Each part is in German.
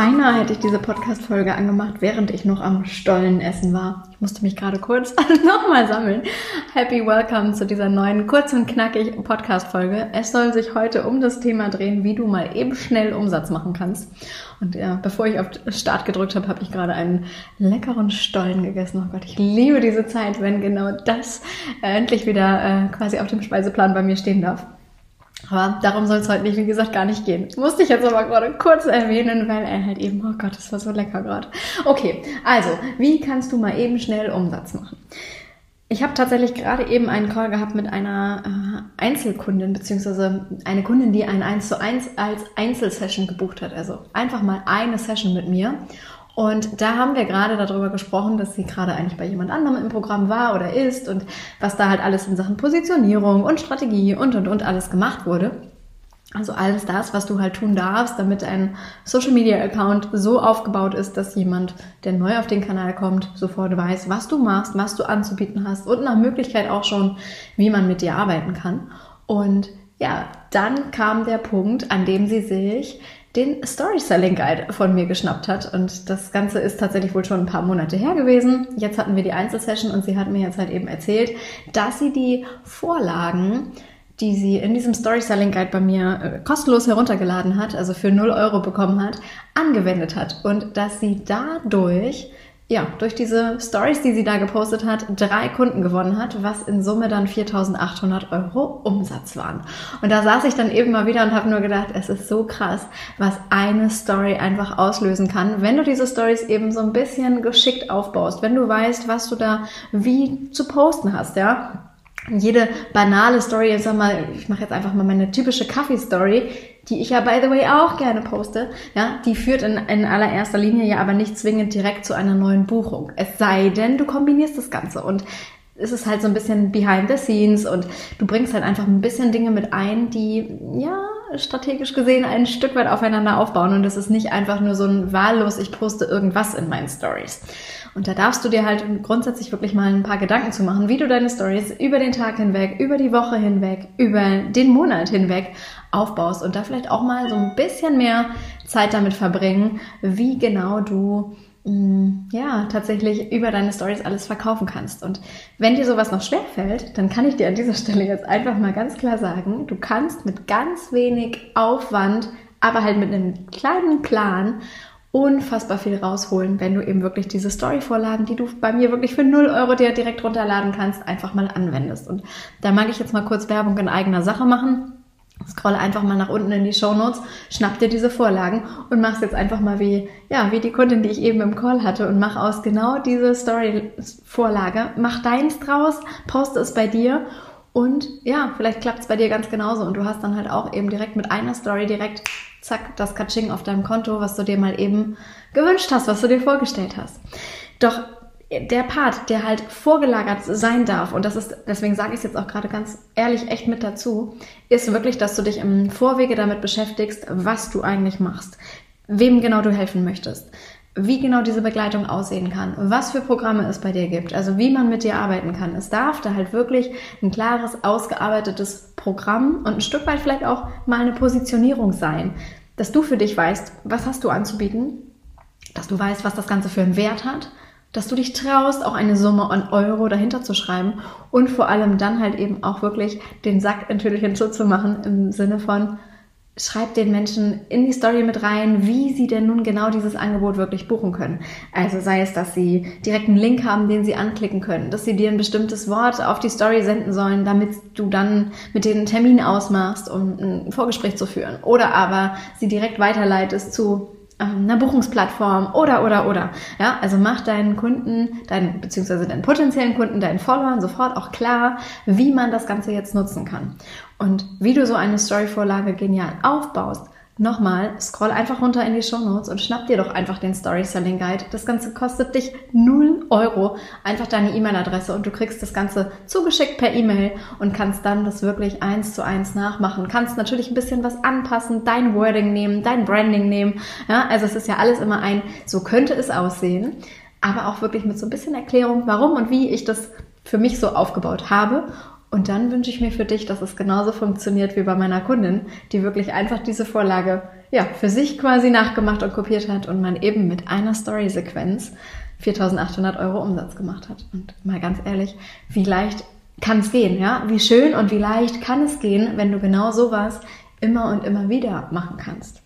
Beinahe hätte ich diese Podcast-Folge angemacht, während ich noch am Stollenessen war. Ich musste mich gerade kurz nochmal sammeln. Happy Welcome zu dieser neuen, kurz und knackig Podcast-Folge. Es soll sich heute um das Thema drehen, wie du mal eben schnell Umsatz machen kannst. Und ja, bevor ich auf Start gedrückt habe, habe ich gerade einen leckeren Stollen gegessen. Oh Gott, ich liebe diese Zeit, wenn genau das äh, endlich wieder äh, quasi auf dem Speiseplan bei mir stehen darf. Aber darum soll es heute nicht, wie gesagt, gar nicht gehen. Musste ich jetzt aber gerade kurz erwähnen, weil er halt eben, oh Gott, das war so lecker gerade. Okay, also, wie kannst du mal eben schnell Umsatz machen? Ich habe tatsächlich gerade eben einen Call gehabt mit einer äh, Einzelkundin, beziehungsweise eine Kundin, die ein 1 zu 1 als Einzelsession gebucht hat. Also einfach mal eine Session mit mir. Und da haben wir gerade darüber gesprochen, dass sie gerade eigentlich bei jemand anderem im Programm war oder ist und was da halt alles in Sachen Positionierung und Strategie und und und alles gemacht wurde. Also alles das, was du halt tun darfst, damit ein Social Media Account so aufgebaut ist, dass jemand, der neu auf den Kanal kommt, sofort weiß, was du machst, was du anzubieten hast und nach Möglichkeit auch schon, wie man mit dir arbeiten kann. Und ja, dann kam der Punkt, an dem sie sich den Story Selling Guide von mir geschnappt hat. Und das Ganze ist tatsächlich wohl schon ein paar Monate her gewesen. Jetzt hatten wir die Einzelsession und sie hat mir jetzt halt eben erzählt, dass sie die Vorlagen die sie in diesem Story Selling Guide bei mir äh, kostenlos heruntergeladen hat, also für 0 Euro bekommen hat, angewendet hat und dass sie dadurch ja, durch diese Stories, die sie da gepostet hat, drei Kunden gewonnen hat, was in Summe dann 4.800 Euro Umsatz waren. Und da saß ich dann eben mal wieder und habe nur gedacht, es ist so krass, was eine Story einfach auslösen kann, wenn du diese Stories eben so ein bisschen geschickt aufbaust, wenn du weißt, was du da wie zu posten hast, ja jede banale Story, ich sag mal, ich mache jetzt einfach mal meine typische Kaffee-Story, die ich ja by the way auch gerne poste, ja, die führt in, in allererster Linie ja aber nicht zwingend direkt zu einer neuen Buchung. Es sei denn, du kombinierst das Ganze und es ist halt so ein bisschen behind the scenes und du bringst halt einfach ein bisschen Dinge mit ein, die, ja, strategisch gesehen ein Stück weit aufeinander aufbauen und es ist nicht einfach nur so ein wahllos, ich poste irgendwas in meinen Stories. Und da darfst du dir halt grundsätzlich wirklich mal ein paar Gedanken zu machen, wie du deine Stories über den Tag hinweg, über die Woche hinweg, über den Monat hinweg aufbaust und da vielleicht auch mal so ein bisschen mehr Zeit damit verbringen, wie genau du ja, tatsächlich über deine Stories alles verkaufen kannst. Und wenn dir sowas noch schwer fällt, dann kann ich dir an dieser Stelle jetzt einfach mal ganz klar sagen, du kannst mit ganz wenig Aufwand, aber halt mit einem kleinen Plan unfassbar viel rausholen, wenn du eben wirklich diese Story-Vorlagen, die du bei mir wirklich für 0 Euro dir direkt runterladen kannst, einfach mal anwendest. Und da mag ich jetzt mal kurz Werbung in eigener Sache machen. Scroll einfach mal nach unten in die Show Notes, schnapp dir diese Vorlagen und mach's jetzt einfach mal wie, ja, wie die Kundin, die ich eben im Call hatte und mach aus genau diese Story-Vorlage, mach deins draus, poste es bei dir und ja, vielleicht klappt's bei dir ganz genauso und du hast dann halt auch eben direkt mit einer Story direkt zack, das Katsching auf deinem Konto, was du dir mal eben gewünscht hast, was du dir vorgestellt hast. Doch der Part, der halt vorgelagert sein darf, und das ist, deswegen sage ich es jetzt auch gerade ganz ehrlich echt mit dazu, ist wirklich, dass du dich im Vorwege damit beschäftigst, was du eigentlich machst, wem genau du helfen möchtest, wie genau diese Begleitung aussehen kann, was für Programme es bei dir gibt, also wie man mit dir arbeiten kann. Es darf da halt wirklich ein klares, ausgearbeitetes Programm und ein Stück weit vielleicht auch mal eine Positionierung sein, dass du für dich weißt, was hast du anzubieten, dass du weißt, was das Ganze für einen Wert hat, dass du dich traust, auch eine Summe an Euro dahinter zu schreiben und vor allem dann halt eben auch wirklich den Sack natürlich hinzuzumachen im Sinne von, schreibt den Menschen in die Story mit rein, wie sie denn nun genau dieses Angebot wirklich buchen können. Also sei es, dass sie direkt einen Link haben, den sie anklicken können, dass sie dir ein bestimmtes Wort auf die Story senden sollen, damit du dann mit denen einen Termin ausmachst, um ein Vorgespräch zu führen. Oder aber sie direkt weiterleitest zu einer Buchungsplattform oder, oder, oder. Ja, also mach deinen Kunden, deinen, beziehungsweise deinen potenziellen Kunden, deinen Followern sofort auch klar, wie man das Ganze jetzt nutzen kann. Und wie du so eine Story-Vorlage genial aufbaust, Nochmal, scroll einfach runter in die Show Notes und schnapp dir doch einfach den Story Selling Guide. Das Ganze kostet dich 0 Euro. Einfach deine E-Mail-Adresse und du kriegst das Ganze zugeschickt per E-Mail und kannst dann das wirklich eins zu eins nachmachen. Kannst natürlich ein bisschen was anpassen, dein Wording nehmen, dein Branding nehmen. Ja, also es ist ja alles immer ein, so könnte es aussehen. Aber auch wirklich mit so ein bisschen Erklärung, warum und wie ich das für mich so aufgebaut habe und dann wünsche ich mir für dich, dass es genauso funktioniert wie bei meiner Kundin, die wirklich einfach diese Vorlage ja, für sich quasi nachgemacht und kopiert hat und man eben mit einer Story-Sequenz 4800 Euro Umsatz gemacht hat. Und mal ganz ehrlich, wie leicht kann es gehen, ja? Wie schön und wie leicht kann es gehen, wenn du genau sowas immer und immer wieder machen kannst.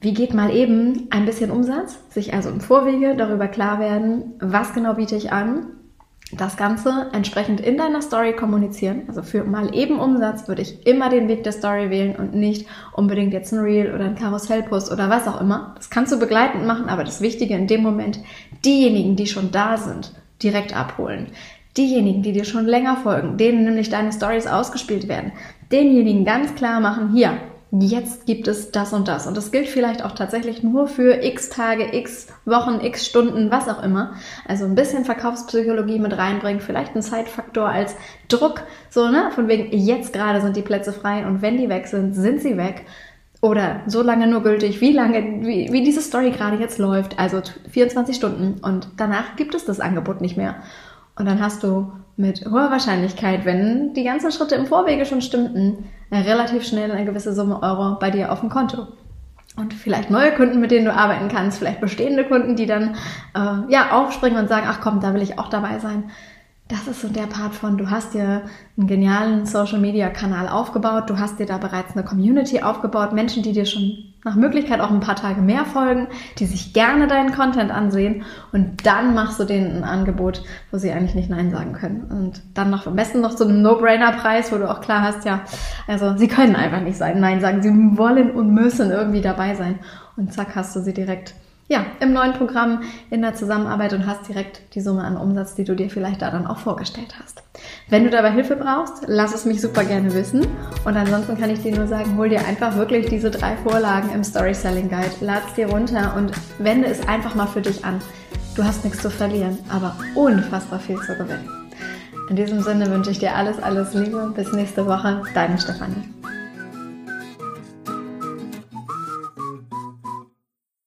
Wie geht mal eben ein bisschen Umsatz? Sich also im Vorwege darüber klar werden, was genau biete ich an das Ganze entsprechend in deiner Story kommunizieren. Also für mal eben Umsatz würde ich immer den Weg der Story wählen und nicht unbedingt jetzt ein Reel oder ein Karussellpost oder was auch immer. Das kannst du begleitend machen, aber das Wichtige in dem Moment, diejenigen, die schon da sind, direkt abholen. Diejenigen, die dir schon länger folgen, denen nämlich deine Stories ausgespielt werden, denjenigen ganz klar machen, hier, jetzt gibt es das und das. Und das gilt vielleicht auch tatsächlich nur für x Tage, x Wochen, x Stunden, was auch immer. Also ein bisschen Verkaufspsychologie mit reinbringen, vielleicht ein Zeitfaktor als Druck, so, ne? Von wegen, jetzt gerade sind die Plätze frei und wenn die weg sind, sind sie weg. Oder so lange nur gültig, wie lange, wie, wie diese Story gerade jetzt läuft, also 24 Stunden. Und danach gibt es das Angebot nicht mehr. Und dann hast du mit hoher Wahrscheinlichkeit, wenn die ganzen Schritte im Vorwege schon stimmten, relativ schnell eine gewisse Summe Euro bei dir auf dem Konto. Und vielleicht neue Kunden, mit denen du arbeiten kannst, vielleicht bestehende Kunden, die dann äh, ja aufspringen und sagen, ach komm, da will ich auch dabei sein das ist so der Part von, du hast dir einen genialen Social Media Kanal aufgebaut, du hast dir da bereits eine Community aufgebaut, Menschen, die dir schon nach Möglichkeit auch ein paar Tage mehr folgen, die sich gerne deinen Content ansehen und dann machst du denen ein Angebot, wo sie eigentlich nicht Nein sagen können. Und dann noch am besten noch so einen No-Brainer-Preis, wo du auch klar hast, ja, also sie können einfach nicht sein, Nein sagen, sie wollen und müssen irgendwie dabei sein. Und zack, hast du sie direkt ja, im neuen Programm in der Zusammenarbeit und hast direkt die Summe an Umsatz, die du dir vielleicht da dann auch vorgestellt hast. Wenn du dabei Hilfe brauchst, lass es mich super gerne wissen. Und ansonsten kann ich dir nur sagen, hol dir einfach wirklich diese drei Vorlagen im Story Selling Guide, lad es dir runter und wende es einfach mal für dich an. Du hast nichts zu verlieren, aber unfassbar viel zu gewinnen. In diesem Sinne wünsche ich dir alles, alles Liebe. Bis nächste Woche. Deine Stefanie.